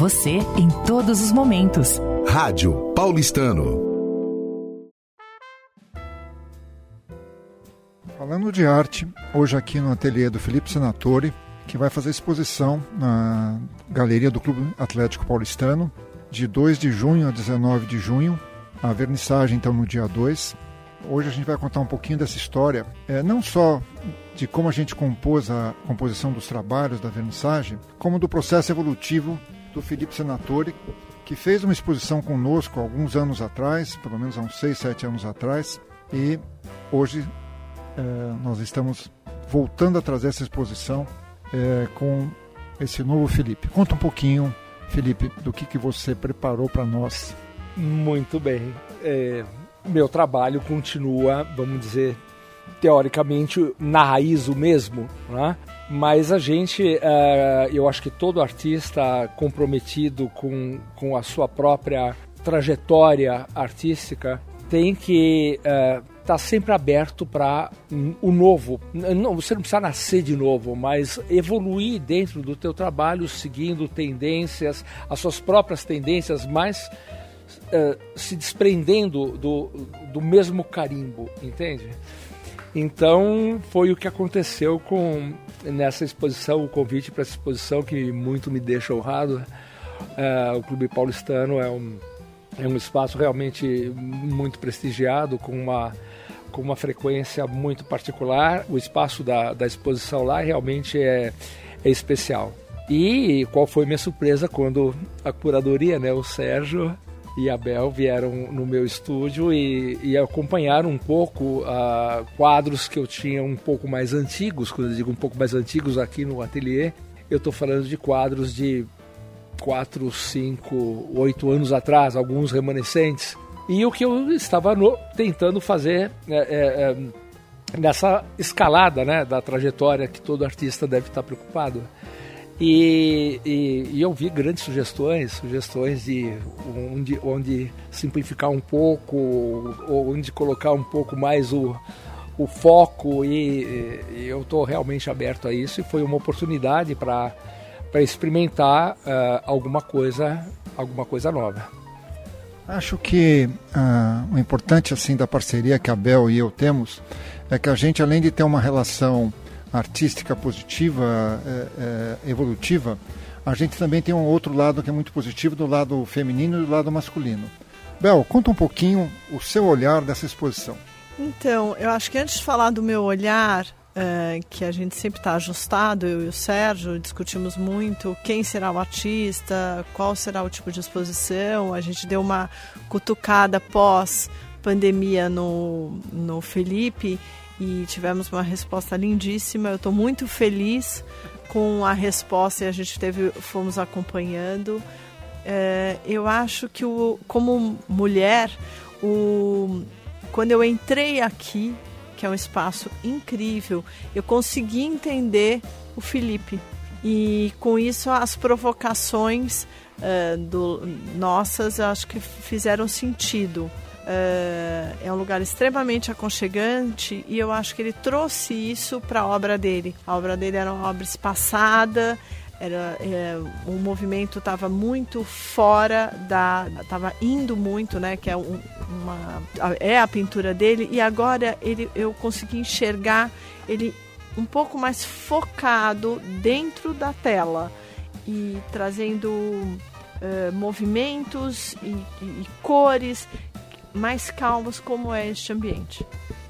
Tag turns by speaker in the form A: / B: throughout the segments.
A: você em todos os momentos.
B: Rádio Paulistano.
C: Falando de arte, hoje aqui no ateliê do Felipe Senatori, que vai fazer exposição na Galeria do Clube Atlético Paulistano, de 2 de junho a 19 de junho. A vernissagem, então, no dia 2. Hoje a gente vai contar um pouquinho dessa história, é, não só de como a gente compôs a composição dos trabalhos da vernissagem, como do processo evolutivo do Felipe Senatori, que fez uma exposição conosco alguns anos atrás, pelo menos há uns 6, 7 anos atrás, e hoje é, nós estamos voltando a trazer essa exposição é, com esse novo Felipe. Conta um pouquinho, Felipe, do que, que você preparou para nós.
D: Muito bem. É, meu trabalho continua, vamos dizer, teoricamente na raiz o mesmo, né? mas a gente, uh, eu acho que todo artista comprometido com, com a sua própria trajetória artística tem que estar uh, tá sempre aberto para o novo. Não, você não precisa nascer de novo, mas evoluir dentro do teu trabalho, seguindo tendências, as suas próprias tendências, mas uh, se desprendendo do, do mesmo carimbo, entende? Então foi o que aconteceu com nessa exposição, o convite para essa exposição que muito me deixa honrado. Uh, o Clube Paulistano é um, é um espaço realmente muito prestigiado, com uma, com uma frequência muito particular. O espaço da, da exposição lá realmente é, é especial. E qual foi minha surpresa quando a curadoria, né, o Sérgio e a Bel vieram no meu estúdio e, e acompanharam um pouco uh, quadros que eu tinha um pouco mais antigos, quando eu digo um pouco mais antigos aqui no ateliê, eu estou falando de quadros de 4, 5, 8 anos atrás, alguns remanescentes. E o que eu estava no, tentando fazer é, é, é, nessa escalada né, da trajetória que todo artista deve estar preocupado e, e, e, eu vi grandes sugestões, sugestões de onde, onde simplificar um pouco, onde colocar um pouco mais o, o foco e, e eu estou realmente aberto a isso e foi uma oportunidade para experimentar uh, alguma coisa alguma coisa nova.
C: Acho que uh, o importante assim da parceria que a Bel e eu temos é que a gente além de ter uma relação artística positiva, é, é, evolutiva, a gente também tem um outro lado que é muito positivo, do lado feminino e do lado masculino. Bel, conta um pouquinho o seu olhar dessa exposição.
E: Então, eu acho que antes de falar do meu olhar, é, que a gente sempre está ajustado, eu e o Sérgio discutimos muito quem será o artista, qual será o tipo de exposição. A gente deu uma cutucada pós pandemia no, no Felipe e tivemos uma resposta lindíssima. Eu estou muito feliz com a resposta e a gente teve, fomos acompanhando. É, eu acho que o, como mulher, o, quando eu entrei aqui, que é um espaço incrível, eu consegui entender o Felipe. E com isso as provocações uh, do, nossas acho que fizeram sentido. Uh, é um lugar extremamente aconchegante e eu acho que ele trouxe isso para a obra dele. A obra dele era uma obra espaçada, era é, o movimento estava muito fora da estava indo muito né que é um, uma é a pintura dele e agora ele eu consegui enxergar ele um pouco mais focado dentro da tela e trazendo uh, movimentos e, e, e cores mais calmos como é este ambiente,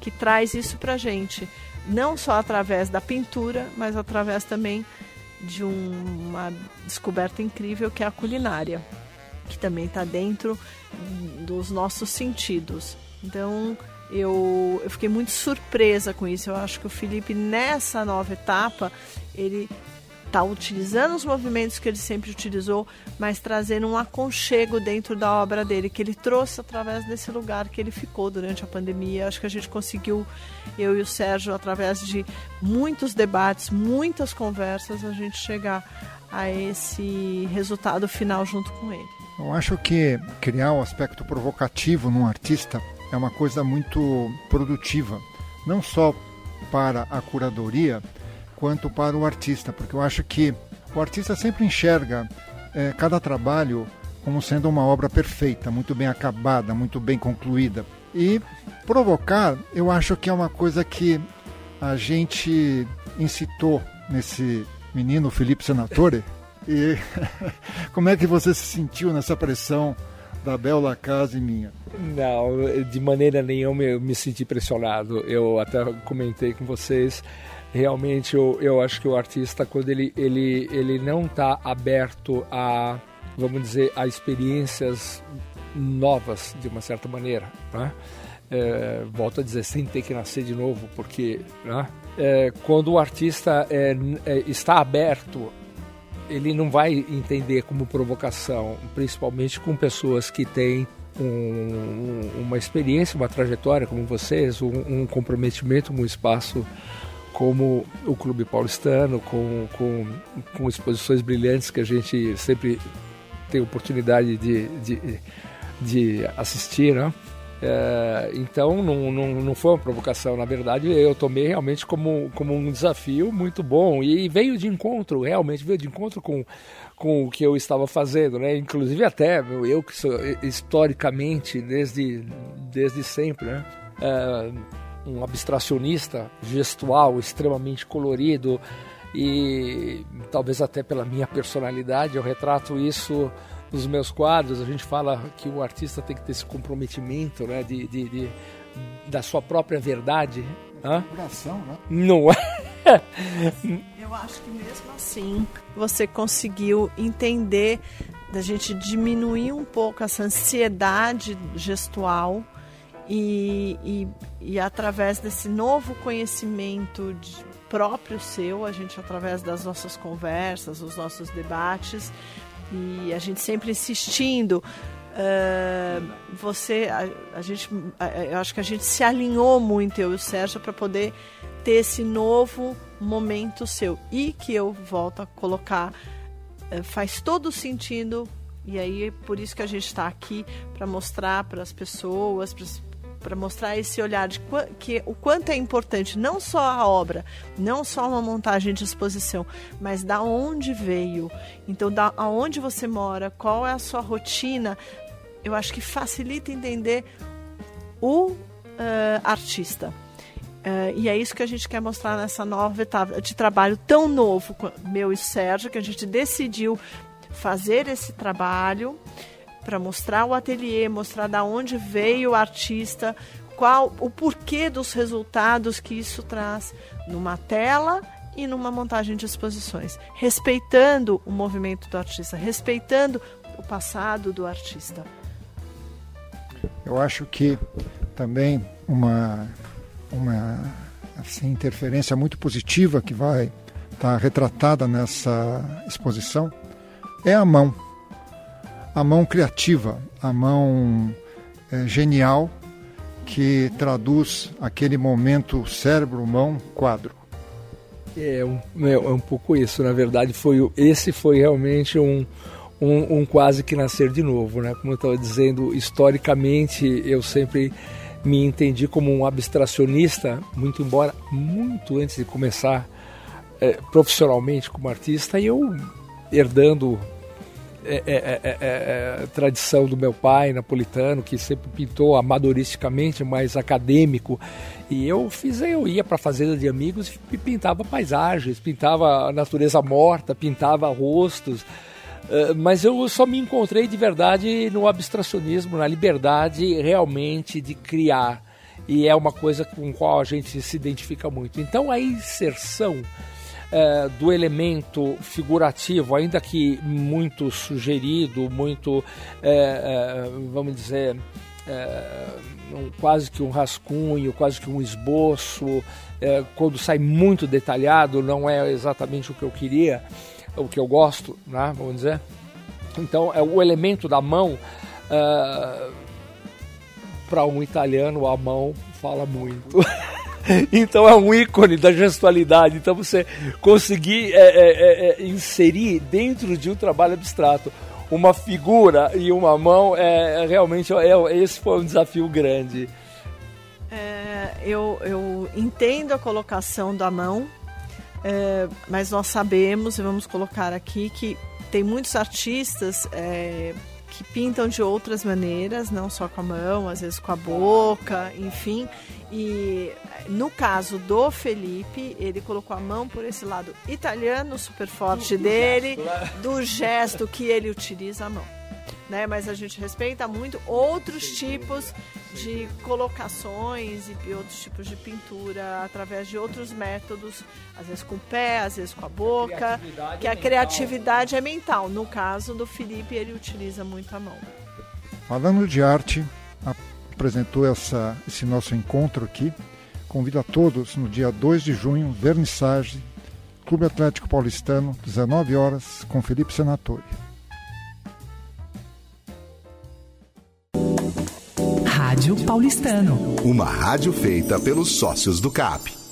E: que traz isso para gente, não só através da pintura, mas através também de um, uma descoberta incrível que é a culinária, que também está dentro dos nossos sentidos. Então eu, eu fiquei muito surpresa com isso. Eu acho que o Felipe nessa nova etapa ele está utilizando os movimentos que ele sempre utilizou, mas trazendo um aconchego dentro da obra dele, que ele trouxe através desse lugar que ele ficou durante a pandemia. Acho que a gente conseguiu, eu e o Sérgio, através de muitos debates, muitas conversas, a gente chegar a esse resultado final junto com ele.
C: Eu acho que criar um aspecto provocativo num artista é uma coisa muito produtiva, não só para a curadoria, quanto para o artista, porque eu acho que o artista sempre enxerga é, cada trabalho como sendo uma obra perfeita, muito bem acabada, muito bem concluída. E provocar, eu acho que é uma coisa que a gente incitou nesse menino Felipe Senatore. E como é que você se sentiu nessa pressão da Bela Casa e minha?
D: Não, de maneira nenhuma eu me senti pressionado. Eu até comentei com vocês. Realmente, eu, eu acho que o artista, quando ele, ele, ele não está aberto a, vamos dizer, a experiências novas, de uma certa maneira, né? É, volto a dizer, sem ter que nascer de novo, porque né? é, quando o artista é, é está aberto ele não vai entender como provocação, principalmente com pessoas que têm um, uma experiência, uma trajetória como vocês, um, um, comprometimento com um espaço como o Clube Paulistano, com, com, com exposições brilhantes que a gente sempre tem oportunidade de, de, de assistir, né? É, então não, não, não foi uma provocação, na verdade eu tomei realmente como, como um desafio muito bom e veio de encontro, realmente veio de encontro com, com o que eu estava fazendo, né? Inclusive até eu que sou historicamente desde, desde sempre, né? É, um abstracionista gestual extremamente colorido e talvez até pela minha personalidade eu retrato isso nos meus quadros, a gente fala que o artista tem que ter esse comprometimento, né, de, de, de da sua própria verdade.
C: Hã? Coração, né?
D: Não é?
E: Eu acho que mesmo assim você conseguiu entender da gente diminuir um pouco essa ansiedade gestual e, e, e através desse novo conhecimento de, próprio seu, a gente através das nossas conversas, os nossos debates, e a gente sempre insistindo. Uh, você, a, a gente, eu acho que a gente se alinhou muito, eu e o Sérgio, para poder ter esse novo momento seu. E que eu volto a colocar, uh, faz todo sentido e aí é por isso que a gente está aqui para mostrar para as pessoas, para mostrar esse olhar de que o quanto é importante não só a obra, não só uma montagem de exposição, mas da onde veio. Então, da aonde você mora, qual é a sua rotina, eu acho que facilita entender o uh, artista. Uh, e é isso que a gente quer mostrar nessa nova etapa de trabalho tão novo, meu e Sérgio, que a gente decidiu fazer esse trabalho para mostrar o ateliê, mostrar da onde veio o artista, qual o porquê dos resultados que isso traz numa tela e numa montagem de exposições, respeitando o movimento do artista, respeitando o passado do artista.
C: Eu acho que também uma uma assim, interferência muito positiva que vai estar tá retratada nessa exposição é a mão a mão criativa, a mão é, genial que traduz aquele momento cérebro-mão quadro.
D: É um, é, é um pouco isso, na verdade foi esse foi realmente um, um, um quase que nascer de novo, né? Como eu estava dizendo, historicamente eu sempre me entendi como um abstracionista, muito embora muito antes de começar é, profissionalmente como artista, e eu herdando é é, é, é, é, tradição do meu pai napolitano, que sempre pintou amadoristicamente, mais acadêmico. E eu fiz, eu ia para a fazenda de amigos e pintava paisagens, pintava a natureza morta, pintava rostos. Mas eu só me encontrei de verdade no abstracionismo, na liberdade realmente de criar. E é uma coisa com qual a gente se identifica muito. Então a inserção é, do elemento figurativo, ainda que muito sugerido, muito, é, é, vamos dizer, é, um, quase que um rascunho, quase que um esboço, é, quando sai muito detalhado, não é exatamente o que eu queria, o que eu gosto, né, vamos dizer. Então, é o elemento da mão. Para um italiano, a mão fala muito. então é um ícone da gestualidade. Então você conseguir é, é, é, é, inserir dentro de um trabalho abstrato uma figura e uma mão é, é realmente é, esse foi um desafio grande.
E: eu, eu entendo a colocação da mão, mas nós sabemos e vamos colocar aqui que tem muitos artistas é, que pintam de outras maneiras, não só com a mão, às vezes com a boca, enfim. E no caso do Felipe, ele colocou a mão por esse lado italiano super forte dele, né? do gesto que ele utiliza a mão né? Mas a gente respeita muito outros tipos de colocações e outros tipos de pintura através de outros métodos, às vezes com o pé, às vezes com a boca, a que a criatividade é mental. No caso do Felipe, ele utiliza muito a mão.
C: Falando de arte, apresentou essa, esse nosso encontro aqui. Convido a todos no dia 2 de junho, vernissage, Clube Atlético Paulistano, 19 horas, com Felipe Senatori.
A: Paulistano.
B: Uma rádio feita pelos sócios do CAP.